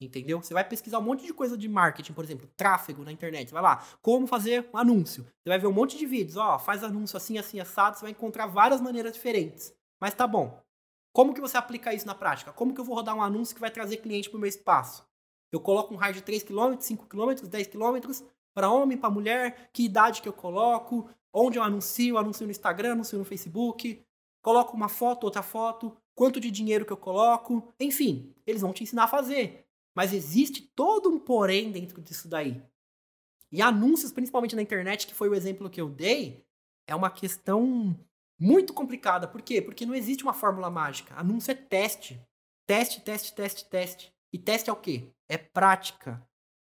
Entendeu? Você vai pesquisar um monte de coisa de marketing, por exemplo, tráfego na internet. Vai lá, como fazer um anúncio. Você vai ver um monte de vídeos, ó, faz anúncio assim, assim, assado. Você vai encontrar várias maneiras diferentes. Mas tá bom. Como que você aplica isso na prática? Como que eu vou rodar um anúncio que vai trazer cliente para o meu espaço? Eu coloco um raio de 3 km, 5 km, 10 km, para homem, para mulher, que idade que eu coloco, onde eu anuncio, anuncio no Instagram, anuncio no Facebook, coloco uma foto, outra foto, quanto de dinheiro que eu coloco, enfim, eles vão te ensinar a fazer. Mas existe todo um porém dentro disso daí. E anúncios, principalmente na internet, que foi o exemplo que eu dei, é uma questão muito complicada. Por quê? Porque não existe uma fórmula mágica. Anúncio é teste. Teste, teste, teste, teste. E teste é o quê? É prática.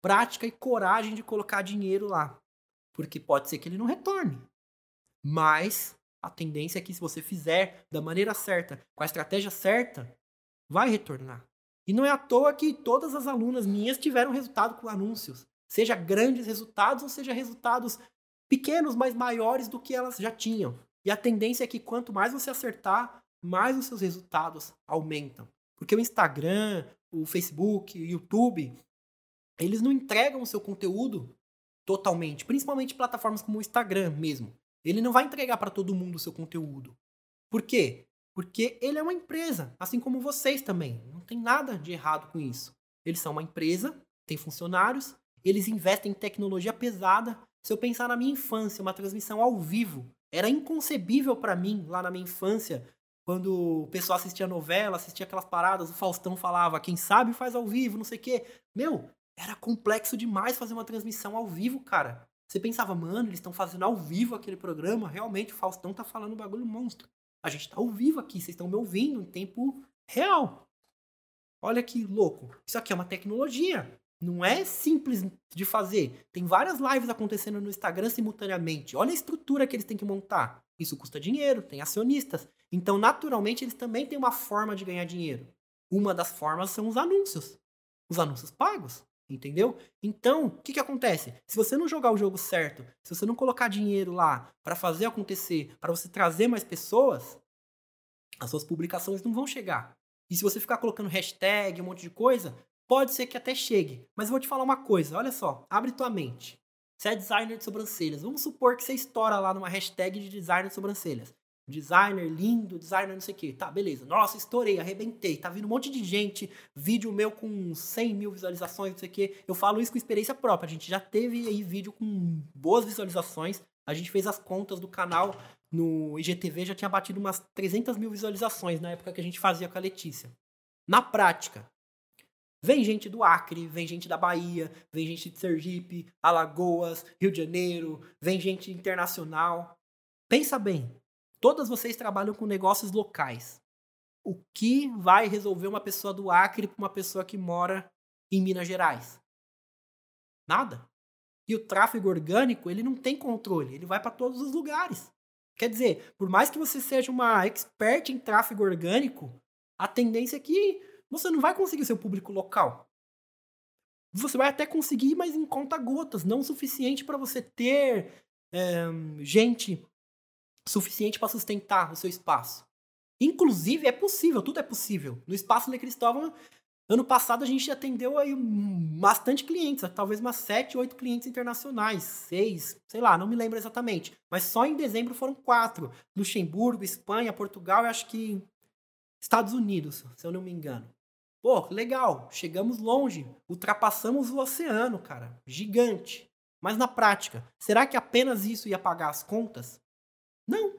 Prática e coragem de colocar dinheiro lá. Porque pode ser que ele não retorne. Mas a tendência é que se você fizer da maneira certa, com a estratégia certa, vai retornar. E não é à toa que todas as alunas minhas tiveram resultado com anúncios. Seja grandes resultados ou seja resultados pequenos, mas maiores do que elas já tinham. E a tendência é que quanto mais você acertar, mais os seus resultados aumentam. Porque o Instagram, o Facebook, o YouTube, eles não entregam o seu conteúdo totalmente, principalmente plataformas como o Instagram mesmo. Ele não vai entregar para todo mundo o seu conteúdo. Por quê? Porque ele é uma empresa, assim como vocês também. Não tem nada de errado com isso. Eles são uma empresa, tem funcionários, eles investem em tecnologia pesada. Se eu pensar na minha infância, uma transmissão ao vivo, era inconcebível para mim lá na minha infância, quando o pessoal assistia novela, assistia aquelas paradas, o Faustão falava, quem sabe faz ao vivo, não sei o quê. Meu, era complexo demais fazer uma transmissão ao vivo, cara. Você pensava, mano, eles estão fazendo ao vivo aquele programa, realmente o Faustão tá falando um bagulho monstro. A gente tá ao vivo aqui, vocês estão me ouvindo em tempo real. Olha que louco. Isso aqui é uma tecnologia. Não é simples de fazer. Tem várias lives acontecendo no Instagram simultaneamente. Olha a estrutura que eles têm que montar. Isso custa dinheiro, tem acionistas. Então, naturalmente, eles também têm uma forma de ganhar dinheiro. Uma das formas são os anúncios. Os anúncios pagos. Entendeu? Então, o que, que acontece? Se você não jogar o jogo certo, se você não colocar dinheiro lá para fazer acontecer, para você trazer mais pessoas, as suas publicações não vão chegar. E se você ficar colocando hashtag, um monte de coisa, pode ser que até chegue. Mas eu vou te falar uma coisa, olha só, abre tua mente. Você é designer de sobrancelhas. Vamos supor que você estoura lá numa hashtag de designer de sobrancelhas. Designer lindo, designer não sei o que. Tá, beleza. Nossa, estourei, arrebentei. Tá vindo um monte de gente. Vídeo meu com 100 mil visualizações, não sei o que. Eu falo isso com experiência própria. A gente já teve aí vídeo com boas visualizações. A gente fez as contas do canal no IGTV, já tinha batido umas 300 mil visualizações na época que a gente fazia com a Letícia. Na prática, Vem gente do Acre, vem gente da Bahia, vem gente de Sergipe, Alagoas, Rio de Janeiro, vem gente internacional. Pensa bem, Todas vocês trabalham com negócios locais. O que vai resolver uma pessoa do Acre para uma pessoa que mora em Minas Gerais? Nada. E o tráfego orgânico, ele não tem controle, ele vai para todos os lugares. Quer dizer, por mais que você seja uma expert em tráfego orgânico, a tendência é que você não vai conseguir seu público local. Você vai até conseguir, mas em conta gotas, não o suficiente para você ter é, gente suficiente para sustentar o seu espaço. Inclusive, é possível, tudo é possível. No espaço Le Cristóvão, ano passado a gente atendeu aí bastante clientes, talvez umas 7, 8 clientes internacionais, 6, sei lá, não me lembro exatamente. Mas só em dezembro foram quatro. Luxemburgo, Espanha, Portugal e acho que Estados Unidos, se eu não me engano. Pô, legal, chegamos longe, ultrapassamos o oceano, cara, gigante. Mas na prática, será que apenas isso ia pagar as contas? Não.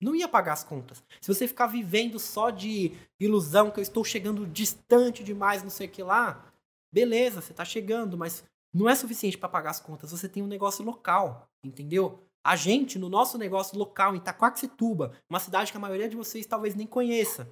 Não ia pagar as contas. Se você ficar vivendo só de ilusão que eu estou chegando distante demais, não sei o que lá, beleza, você está chegando, mas não é suficiente para pagar as contas. Você tem um negócio local, entendeu? A gente, no nosso negócio local, em Itaquaquecetuba, uma cidade que a maioria de vocês talvez nem conheça,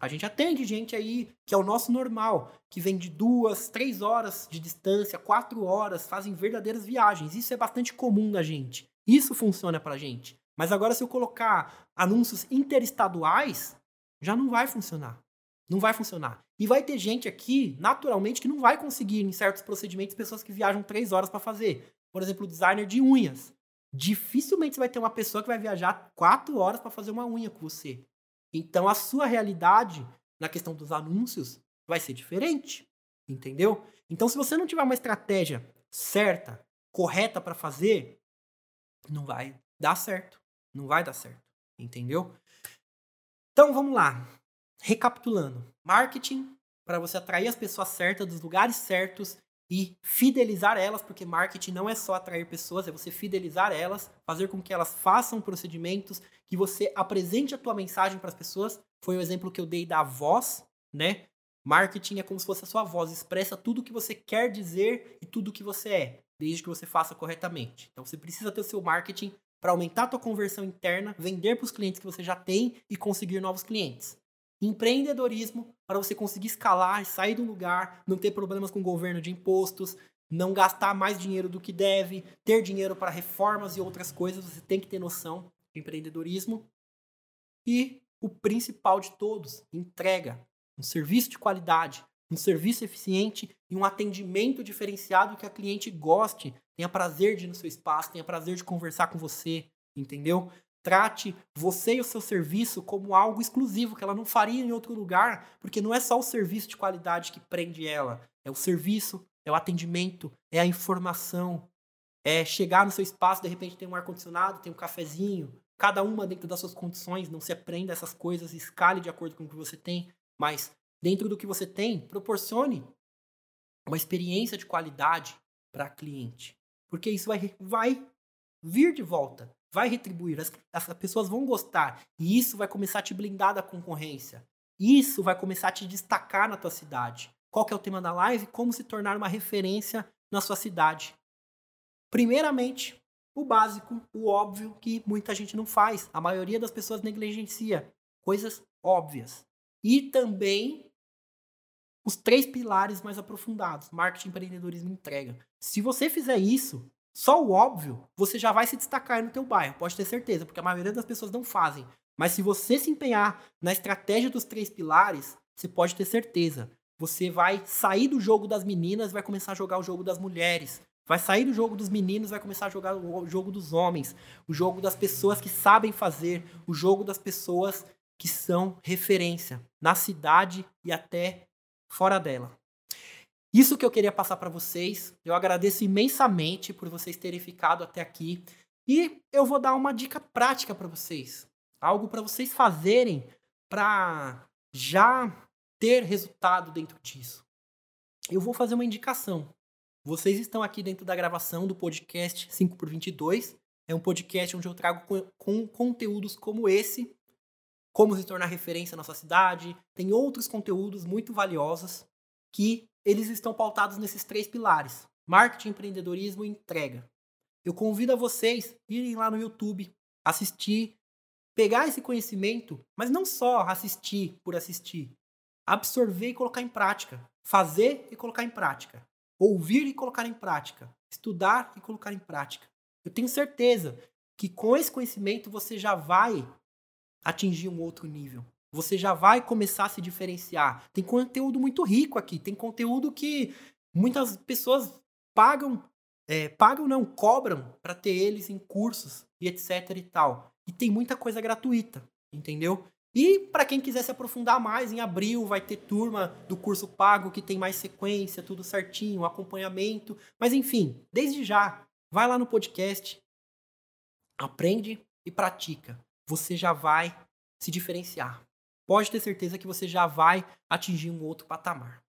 a gente atende gente aí que é o nosso normal, que vem de duas, três horas de distância, quatro horas, fazem verdadeiras viagens. Isso é bastante comum na gente. Isso funciona pra gente. Mas agora, se eu colocar anúncios interestaduais, já não vai funcionar. Não vai funcionar. E vai ter gente aqui, naturalmente, que não vai conseguir, em certos procedimentos, pessoas que viajam três horas para fazer. Por exemplo, o designer de unhas. Dificilmente você vai ter uma pessoa que vai viajar quatro horas para fazer uma unha com você. Então, a sua realidade na questão dos anúncios vai ser diferente. Entendeu? Então, se você não tiver uma estratégia certa, correta para fazer, não vai dar certo. Não vai dar certo. Entendeu? Então vamos lá. recapitulando: marketing para você atrair as pessoas certas dos lugares certos e fidelizar elas, porque marketing não é só atrair pessoas, é você fidelizar elas, fazer com que elas façam procedimentos, que você apresente a tua mensagem para as pessoas. Foi o exemplo que eu dei da voz, né? Marketing é como se fosse a sua voz, expressa tudo o que você quer dizer e tudo o que você é, desde que você faça corretamente. Então você precisa ter o seu marketing para aumentar a tua conversão interna, vender para os clientes que você já tem e conseguir novos clientes. Empreendedorismo para você conseguir escalar, sair do lugar, não ter problemas com o governo de impostos, não gastar mais dinheiro do que deve, ter dinheiro para reformas e outras coisas, você tem que ter noção de empreendedorismo. E o principal de todos, entrega, um serviço de qualidade, um serviço eficiente e um atendimento diferenciado que a cliente goste, tenha prazer de ir no seu espaço, tenha prazer de conversar com você, entendeu? Trate você e o seu serviço como algo exclusivo que ela não faria em outro lugar, porque não é só o serviço de qualidade que prende ela, é o serviço, é o atendimento, é a informação, é chegar no seu espaço, de repente tem um ar-condicionado, tem um cafezinho, cada uma dentro das suas condições, não se aprenda essas coisas, escale de acordo com o que você tem, mas dentro do que você tem, proporcione uma experiência de qualidade para cliente, porque isso vai, vai vir de volta vai retribuir, as, as pessoas vão gostar. E isso vai começar a te blindar da concorrência. Isso vai começar a te destacar na tua cidade. Qual que é o tema da live? Como se tornar uma referência na sua cidade. Primeiramente, o básico, o óbvio que muita gente não faz. A maioria das pessoas negligencia coisas óbvias. E também os três pilares mais aprofundados: marketing, empreendedorismo e entrega. Se você fizer isso, só o óbvio, você já vai se destacar no teu bairro, pode ter certeza, porque a maioria das pessoas não fazem. Mas se você se empenhar na estratégia dos três pilares, você pode ter certeza. Você vai sair do jogo das meninas, vai começar a jogar o jogo das mulheres. Vai sair do jogo dos meninos, vai começar a jogar o jogo dos homens, o jogo das pessoas que sabem fazer, o jogo das pessoas que são referência na cidade e até fora dela. Isso que eu queria passar para vocês. Eu agradeço imensamente por vocês terem ficado até aqui. E eu vou dar uma dica prática para vocês. Algo para vocês fazerem para já ter resultado dentro disso. Eu vou fazer uma indicação. Vocês estão aqui dentro da gravação do podcast 5x22. É um podcast onde eu trago com, com conteúdos como esse, como se tornar referência na sua cidade. Tem outros conteúdos muito valiosos que eles estão pautados nesses três pilares: marketing, empreendedorismo e entrega. Eu convido a vocês irem lá no YouTube, assistir, pegar esse conhecimento, mas não só assistir por assistir, absorver e colocar em prática, fazer e colocar em prática, ouvir e colocar em prática, estudar e colocar em prática. Eu tenho certeza que com esse conhecimento você já vai atingir um outro nível você já vai começar a se diferenciar. Tem conteúdo muito rico aqui, tem conteúdo que muitas pessoas pagam, é, pagam não, cobram para ter eles em cursos e etc e tal. E tem muita coisa gratuita, entendeu? E para quem quiser se aprofundar mais, em abril vai ter turma do curso pago que tem mais sequência, tudo certinho, acompanhamento. Mas enfim, desde já, vai lá no podcast, aprende e pratica. Você já vai se diferenciar pode ter certeza que você já vai atingir um outro patamar.